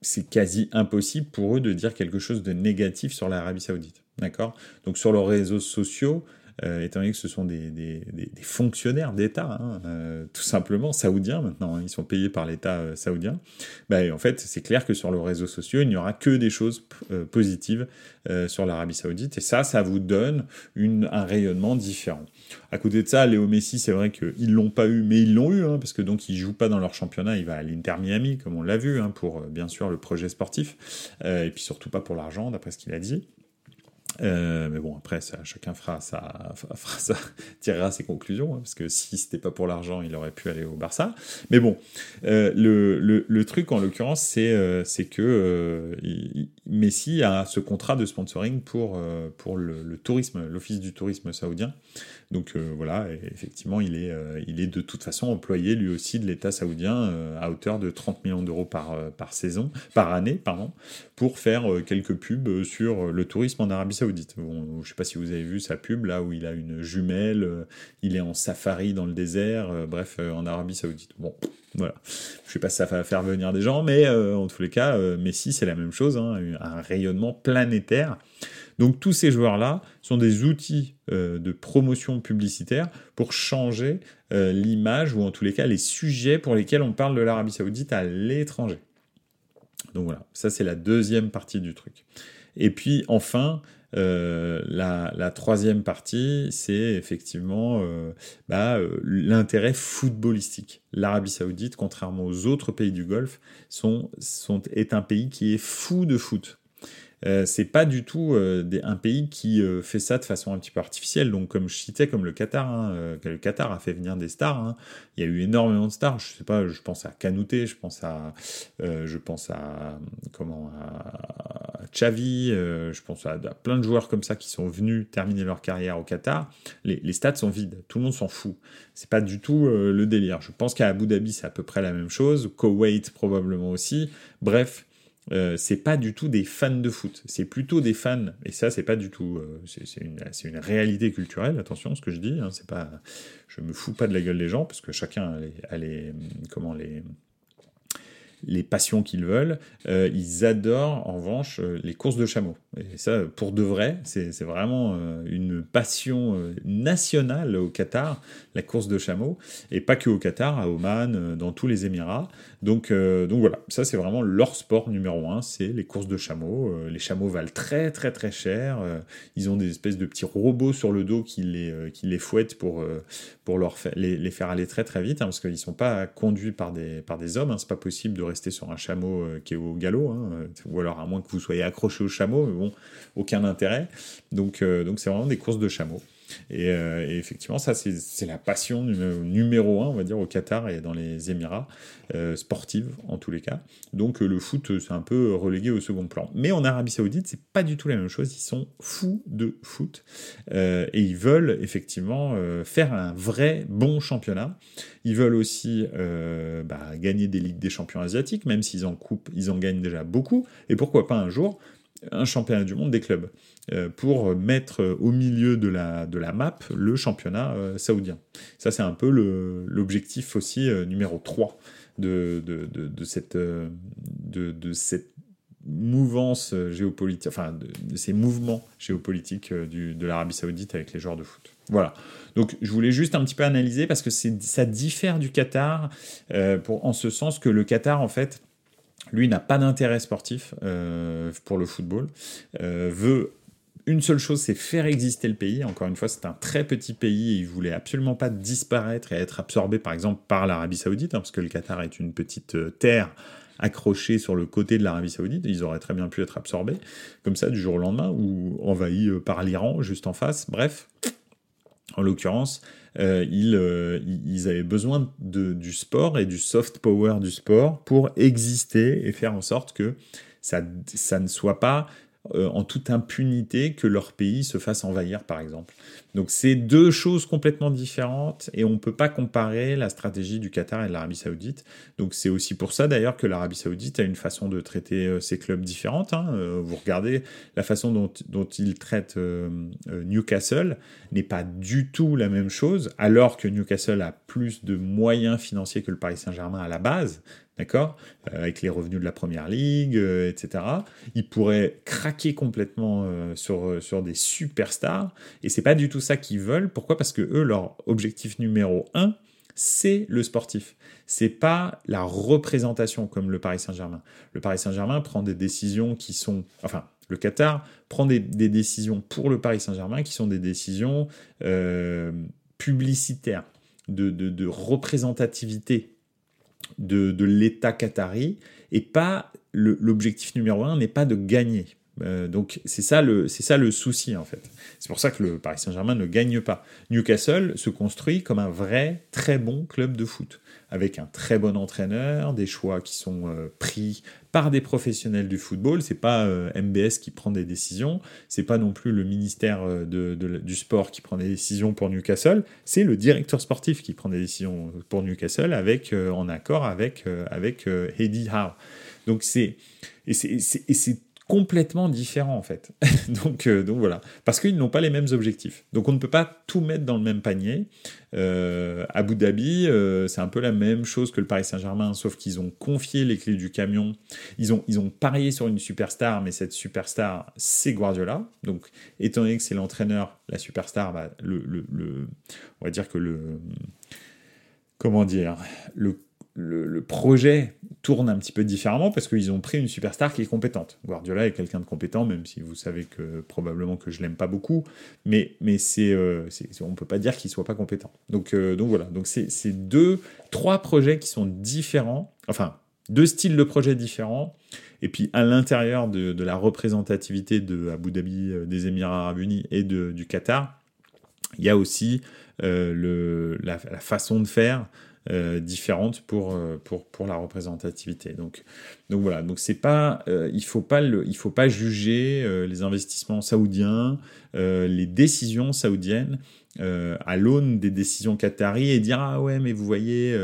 c'est quasi impossible pour eux de dire quelque chose de négatif sur l'Arabie Saoudite. D'accord? Donc sur leurs réseaux sociaux, euh, étant donné que ce sont des, fonctionnaires d'État, hein, euh, tout simplement saoudiens maintenant, hein, ils sont payés par l'État euh, saoudien, bah, en fait c'est clair que sur les réseaux sociaux il n'y aura que des choses positives sur l'Arabie saoudite et ça, ça vous donne un rayonnement différent. À côté de ça, Léo Messi, c'est vrai qu'ils l'ont pas eu, mais ils l'ont eu, hein, parce que donc il joue pas dans leur championnat, il va à l'Inter Miami, comme on l'a vu, pour bien sûr le projet sportif, et puis surtout pas pour l'argent, d'après ce qu'il a dit. Euh, mais bon, après, ça, chacun fera sa, fera sa, tirera ses conclusions, hein, parce que si c'était pas pour l'argent, il aurait pu aller au Barça. Mais bon, euh, le, le, le, truc en l'occurrence, c'est euh, que euh, Messi a ce contrat de sponsoring pour, euh, pour le, tourisme, l'office du tourisme saoudien. Donc euh, voilà, effectivement, il est, euh, il est de toute façon employé lui aussi de l'État saoudien à hauteur de 30 millions d'euros par, par saison, par année, pardon, pour faire quelques pubs sur le tourisme en Arabie Saoudite. Bon, je sais pas si vous avez vu sa pub là où il a une jumelle, il est en safari dans le désert, bref, en Arabie Saoudite. Bon, voilà. Je sais pas si ça va faire venir des gens, mais en tous les cas, Messi c'est la même chose, hein, un rayonnement planétaire. Donc tous ces joueurs-là sont des outils euh, de promotion publicitaire pour changer euh, l'image ou en tous les cas les sujets pour lesquels on parle de l'Arabie saoudite à l'étranger. Donc voilà, ça c'est la deuxième partie du truc. Et puis enfin, euh, la, troisième partie, c'est effectivement bah, l'intérêt footballistique. L'Arabie Saoudite, contrairement aux autres pays du Golfe, est un pays qui est fou de foot. Euh, c'est pas du tout euh, un pays qui euh, fait ça de façon un petit peu artificielle. Donc, comme je citais, comme le Qatar, hein, le Qatar a fait venir des stars. Hein. Il y a eu énormément de stars. Je sais pas, je pense à Kanouté, je pense à, je pense à comment, à Xavi, je pense à, plein de joueurs comme ça qui sont venus terminer leur carrière au Qatar. Les, stades sont vides, tout le monde s'en fout. C'est pas du tout le délire. Je pense qu'à Abu Dhabi, c'est à peu près la même chose. Koweït probablement aussi. Bref, euh, c'est pas du tout des fans de foot, c'est plutôt des fans, et ça c'est pas du tout, euh, c'est une, réalité culturelle, attention ce que je dis, hein, c'est pas, je me fous pas de la gueule des gens, parce que chacun a les, comment les, les passions qu'ils veulent. Euh, ils adorent en revanche euh, les courses de chameaux. Et ça, pour de vrai, c'est vraiment euh, une passion nationale au Qatar, la course de chameaux. Et pas que au Qatar, à Oman, dans tous les Émirats. Donc, donc voilà, ça c'est vraiment leur sport numéro un, c'est les courses de chameaux. les chameaux valent très très très cher. ils ont des espèces de petits robots sur le dos qui les, qui les fouettent pour, pour leur les, les, faire aller très très vite, hein, parce qu'ils ne sont pas conduits par des, par des hommes. Hein, c'est pas possible de rester sur un chameau euh, qui est au galop, hein, euh, ou alors à moins que vous soyez accroché au chameau, mais bon, aucun intérêt. Donc, euh, donc c'est vraiment des courses de chameaux. Et, effectivement, ça, c'est la passion numéro un, on va dire, au Qatar et dans les Émirats, sportive en tous les cas. Donc le foot, c'est un peu relégué au second plan. Mais en Arabie Saoudite, c'est pas du tout la même chose. Ils sont fous de foot et ils veulent effectivement faire un vrai bon championnat. Ils veulent aussi euh, bah, gagner des ligues des champions asiatiques, même s'ils en coupent, ils en gagnent déjà beaucoup. Et pourquoi pas un jour un championnat du monde des clubs pour mettre au milieu de la, de la map le championnat saoudien. Ça, c'est un peu l'objectif aussi numéro 3 de, de, de, cette, de, cette mouvance géopolitique, enfin de, ces mouvements géopolitiques du, de l'Arabie Saoudite avec les joueurs de foot. Voilà. Donc je voulais juste un petit peu analyser parce que ça diffère du Qatar euh, pour, en ce sens que le Qatar en fait lui n'a pas d'intérêt sportif euh, pour le football, euh, veut une seule chose, c'est faire exister le pays. Encore une fois, c'est un très petit pays et il voulait absolument pas disparaître et être absorbé, par exemple, par l'Arabie Saoudite, hein, parce que le Qatar est une petite terre accrochés sur le côté de l'Arabie Saoudite, ils auraient très bien pu être absorbés, comme ça, du jour au lendemain, ou envahis euh, par l'Iran, juste en face. Bref, en l'occurrence, euh, euh, ils, avaient besoin du sport et du soft power du sport pour exister et faire en sorte que ça, ça ne soit pas euh, en toute impunité que leur pays se fasse envahir, par exemple. Donc c'est deux choses complètement différentes et on ne peut pas comparer la stratégie du Qatar et de l'Arabie Saoudite. Donc c'est aussi pour ça d'ailleurs que l'Arabie Saoudite a une façon de traiter euh, ses clubs différente. Hein. Euh, vous regardez la façon dont, ils traitent Newcastle n'est pas du tout la même chose, alors que Newcastle a plus de moyens financiers que le Paris Saint-Germain à la base d'accord euh, Avec les revenus de la première ligue, euh, etc. Ils pourraient craquer complètement euh, sur, sur des superstars, et c'est pas du tout ça qu'ils veulent. Pourquoi? Parce que eux, leur objectif numéro un, c'est le sportif. C'est pas la représentation comme le Paris Saint-Germain. Le Paris Saint-Germain prend des décisions qui sont, enfin, le Qatar prend des, décisions pour le Paris Saint-Germain qui sont des décisions publicitaires, de, de, de représentativité de, l'État qatari et pas l'objectif numéro un n'est pas de gagner. Euh, donc c'est ça le c'est ça le souci en fait. C'est pour ça que le Paris Saint-Germain ne gagne pas. Newcastle se construit comme un vrai très bon club de foot avec un très bon entraîneur, des choix qui sont euh, pris par des professionnels du football. C'est pas euh, MBS qui prend des décisions, c'est pas non plus le ministère de, du sport qui prend des décisions pour Newcastle, c'est le directeur sportif qui prend des décisions pour Newcastle avec en accord avec avec Eddie Howe. Donc c'est et c'est complètement différents en fait. donc, euh, donc voilà, parce qu'ils n'ont pas les mêmes objectifs. Donc on ne peut pas tout mettre dans le même panier. Euh, Abu Dhabi, euh, c'est un peu la même chose que le Paris Saint-Germain, sauf qu'ils ont confié les clés du camion. Ils ont, ils ont parié sur une superstar, mais cette superstar, c'est Guardiola. Donc étant donné que c'est l'entraîneur, la superstar, bah, le, on va dire que le comment dire, le le, projet tourne un petit peu différemment parce qu'ils ont pris une superstar qui est compétente. Guardiola est quelqu'un de compétent, même si vous savez que probablement que je l'aime pas beaucoup, mais, mais c'est, euh, on peut pas dire qu'il soit pas compétent. Donc, euh, donc voilà, donc c'est, deux, trois projets qui sont différents, enfin deux styles de projets différents, et puis à l'intérieur de, la représentativité de Abu Dhabi, euh, des Émirats Arabes Unis et de, du Qatar, il y a aussi le, la, façon de faire, euh, différentes pour, euh, pour, pour la représentativité. Donc, donc voilà, donc c'est pas, euh, il faut pas le, il faut pas juger les investissements saoudiens, les décisions saoudiennes à l'aune des décisions qataries et dire ah ouais mais vous voyez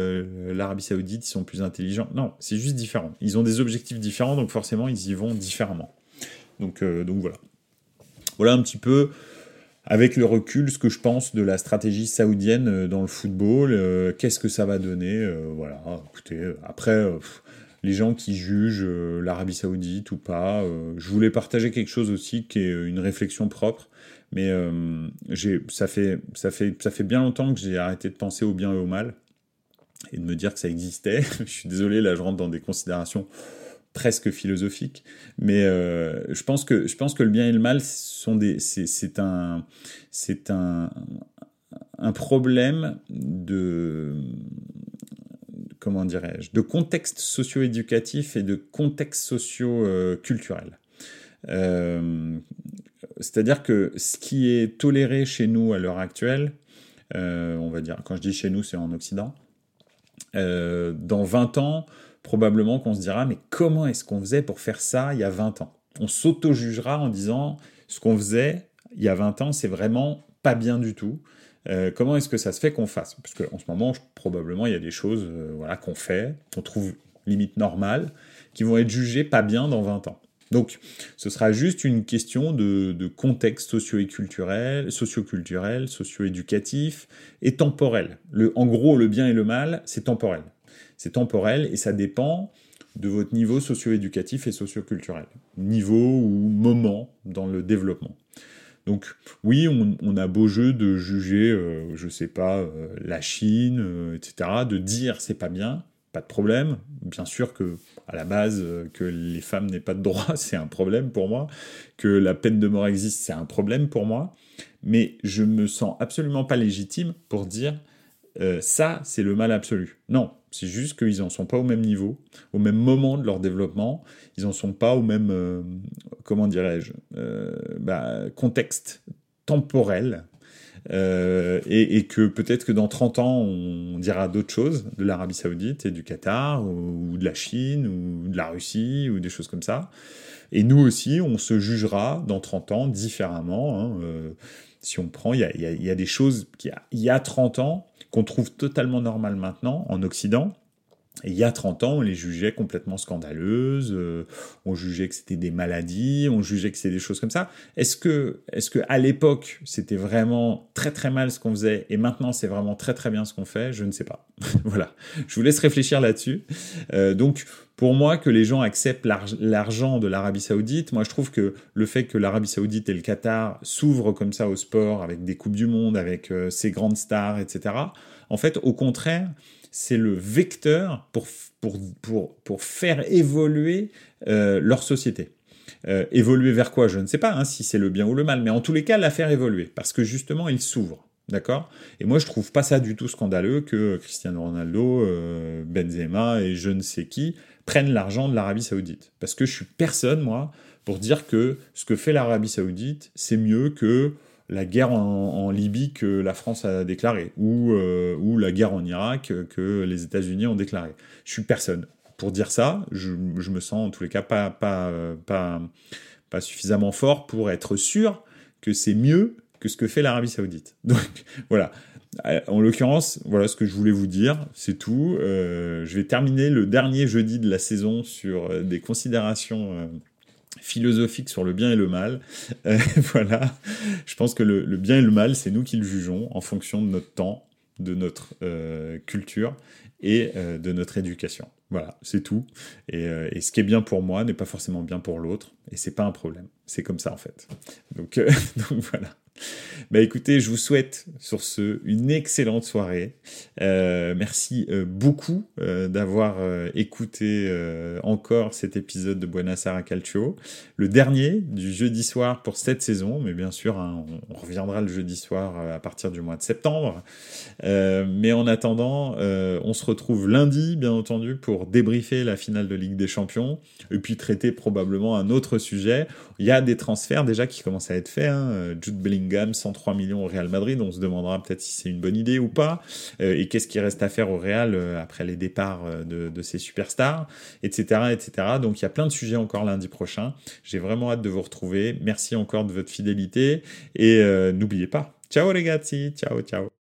l'Arabie Saoudite ils sont plus intelligents. Non, c'est juste différent. Ils ont des objectifs différents donc forcément ils y vont différemment. Donc donc voilà. Voilà un petit peu avec le recul, ce que je pense de la stratégie saoudienne euh, dans le football, euh, qu'est-ce que ça va donner euh, Voilà, écoutez, après, les gens qui jugent l'Arabie saoudite ou pas, je voulais partager quelque chose aussi qui est une réflexion propre, mais ça, fait, ça, fait, ça fait bien longtemps que j'ai arrêté de penser au bien et au mal, et de me dire que ça existait. je suis désolé, là je rentre dans des considérations presque philosophique. Mais euh, je, pense que, le bien et le mal, sont des, c'est, un, c'est problème de comment dirais-je, de contexte socio-éducatif et de contexte socio-culturel. Euh, c'est-à-dire que ce qui est toléré chez nous à l'heure actuelle, euh, on va dire, quand je dis chez nous, c'est en Occident, dans 20 ans, probablement qu'on se dira, mais comment est-ce qu'on faisait pour faire ça il y a 20 ans? On s'auto-jugera en disant, ce qu'on faisait il y a 20 ans, c'est vraiment pas bien du tout. Euh, comment est-ce que ça se fait qu'on fasse? Parce qu'en ce moment, probablement, il y a des choses euh, voilà, qu'on fait, qu'on trouve limite normales, qui vont être jugées pas bien dans 20 ans. Donc, ce sera juste une question de, contexte socio-culturel, socio-culturel, socio-éducatif et temporel. En gros, le bien et le mal, c'est temporel. C'est temporel et ça dépend de votre niveau socio-éducatif et socio-culturel. Niveau ou moment dans le développement. Donc oui, on, a beau jeu de juger, euh, je sais pas, euh, la Chine, euh, etc., de dire c'est pas bien, pas de problème. Bien sûr que à la base, que les femmes n'aient pas de droit, c'est un problème pour moi. Que la peine de mort existe, c'est un problème pour moi. Mais je me sens absolument pas légitime pour dire ça, c'est le mal absolu. Non, c'est juste qu'ils n'en sont pas au même niveau, au même moment de leur développement. Ils n'en sont pas au même, euh, comment dirais-je, euh, bah, contexte temporel. Euh, et, que peut-être que dans 30 ans, on dira d'autres choses de l'Arabie Saoudite et du Qatar, ou, de la Chine, ou de la Russie, ou des choses comme ça. Et nous aussi, on se jugera dans 30 ans différemment. Hein, si on prend, il y a, y a, des choses qui, il y a 30 ans, qu'on trouve totalement normal maintenant en Occident. Et il y a 30 ans, on les jugeait complètement scandaleuses, euh, on jugeait que c'était des maladies, on jugeait que c'était des choses comme ça. Est-ce que, est-ce que à l'époque, c'était vraiment très très mal ce qu'on faisait et maintenant c'est vraiment très très bien ce qu'on fait? Je ne sais pas. voilà. Je vous laisse réfléchir là-dessus. Euh, donc, pour moi, que les gens acceptent l'argent de l'Arabie Saoudite, moi je trouve que le fait que l'Arabie Saoudite et le Qatar s'ouvrent comme ça au sport, avec des coupes du monde, avec euh, ces grandes stars, etc. En fait, au contraire, c'est le vecteur pour, pour, pour, pour faire évoluer euh, leur société. Euh, évoluer vers quoi Je ne sais pas hein, si c'est le bien ou le mal, mais en tous les cas, la faire évoluer, parce que justement, il s'ouvre. D'accord? Et moi, je trouve pas ça du tout scandaleux que Cristiano Ronaldo, euh, Benzema et je ne sais qui prennent l'argent de l'Arabie Saoudite. Parce que je suis personne, moi, pour dire que ce que fait l'Arabie Saoudite, c'est mieux que la guerre en, Libye que la France a déclarée, ou, euh, ou la guerre en Irak que les États-Unis ont déclarée. Je suis personne. Pour dire ça, je, me sens en tous les cas pas, pas, pas, pas suffisamment fort pour être sûr que c'est mieux que ce que fait l'Arabie Saoudite. Donc voilà. En l'occurrence, voilà ce que je voulais vous dire, c'est tout. Euh, je vais terminer le dernier jeudi de la saison sur euh, des considérations philosophique sur le bien et le mal. Euh, voilà, je pense que le, bien et le mal, c'est nous qui le jugeons en fonction de notre temps, de notre euh, culture et euh, de notre éducation. Voilà, c'est tout. Et, ce qui est bien pour moi n'est pas forcément bien pour l'autre, et c'est pas un problème. C'est comme ça en fait. Donc voilà. Bah écoutez, je vous souhaite sur ce une excellente soirée. Euh, merci euh, beaucoup euh, d'avoir écouté encore cet épisode de Buenos Aires Calcio, le dernier du jeudi soir pour cette saison, mais bien sûr hein, on, reviendra le jeudi soir à partir du mois de septembre. mais en attendant, on se retrouve lundi, bien entendu, pour débriefer la finale de Ligue des Champions et puis traiter probablement un autre sujet. Il y a des transferts déjà qui commencent à être faits. Hein. Jude Bellingham Bellingham, 103 millions au Real Madrid. On se demandera peut-être si c'est une bonne idée ou pas. Euh, et qu'est-ce qui reste à faire au Real euh, après les départs euh, de, de ces superstars, etc., etc. Donc il y a plein de sujets encore lundi prochain. J'ai vraiment hâte de vous retrouver. Merci encore de votre fidélité et n'oubliez pas. Ciao les gars, ciao ciao.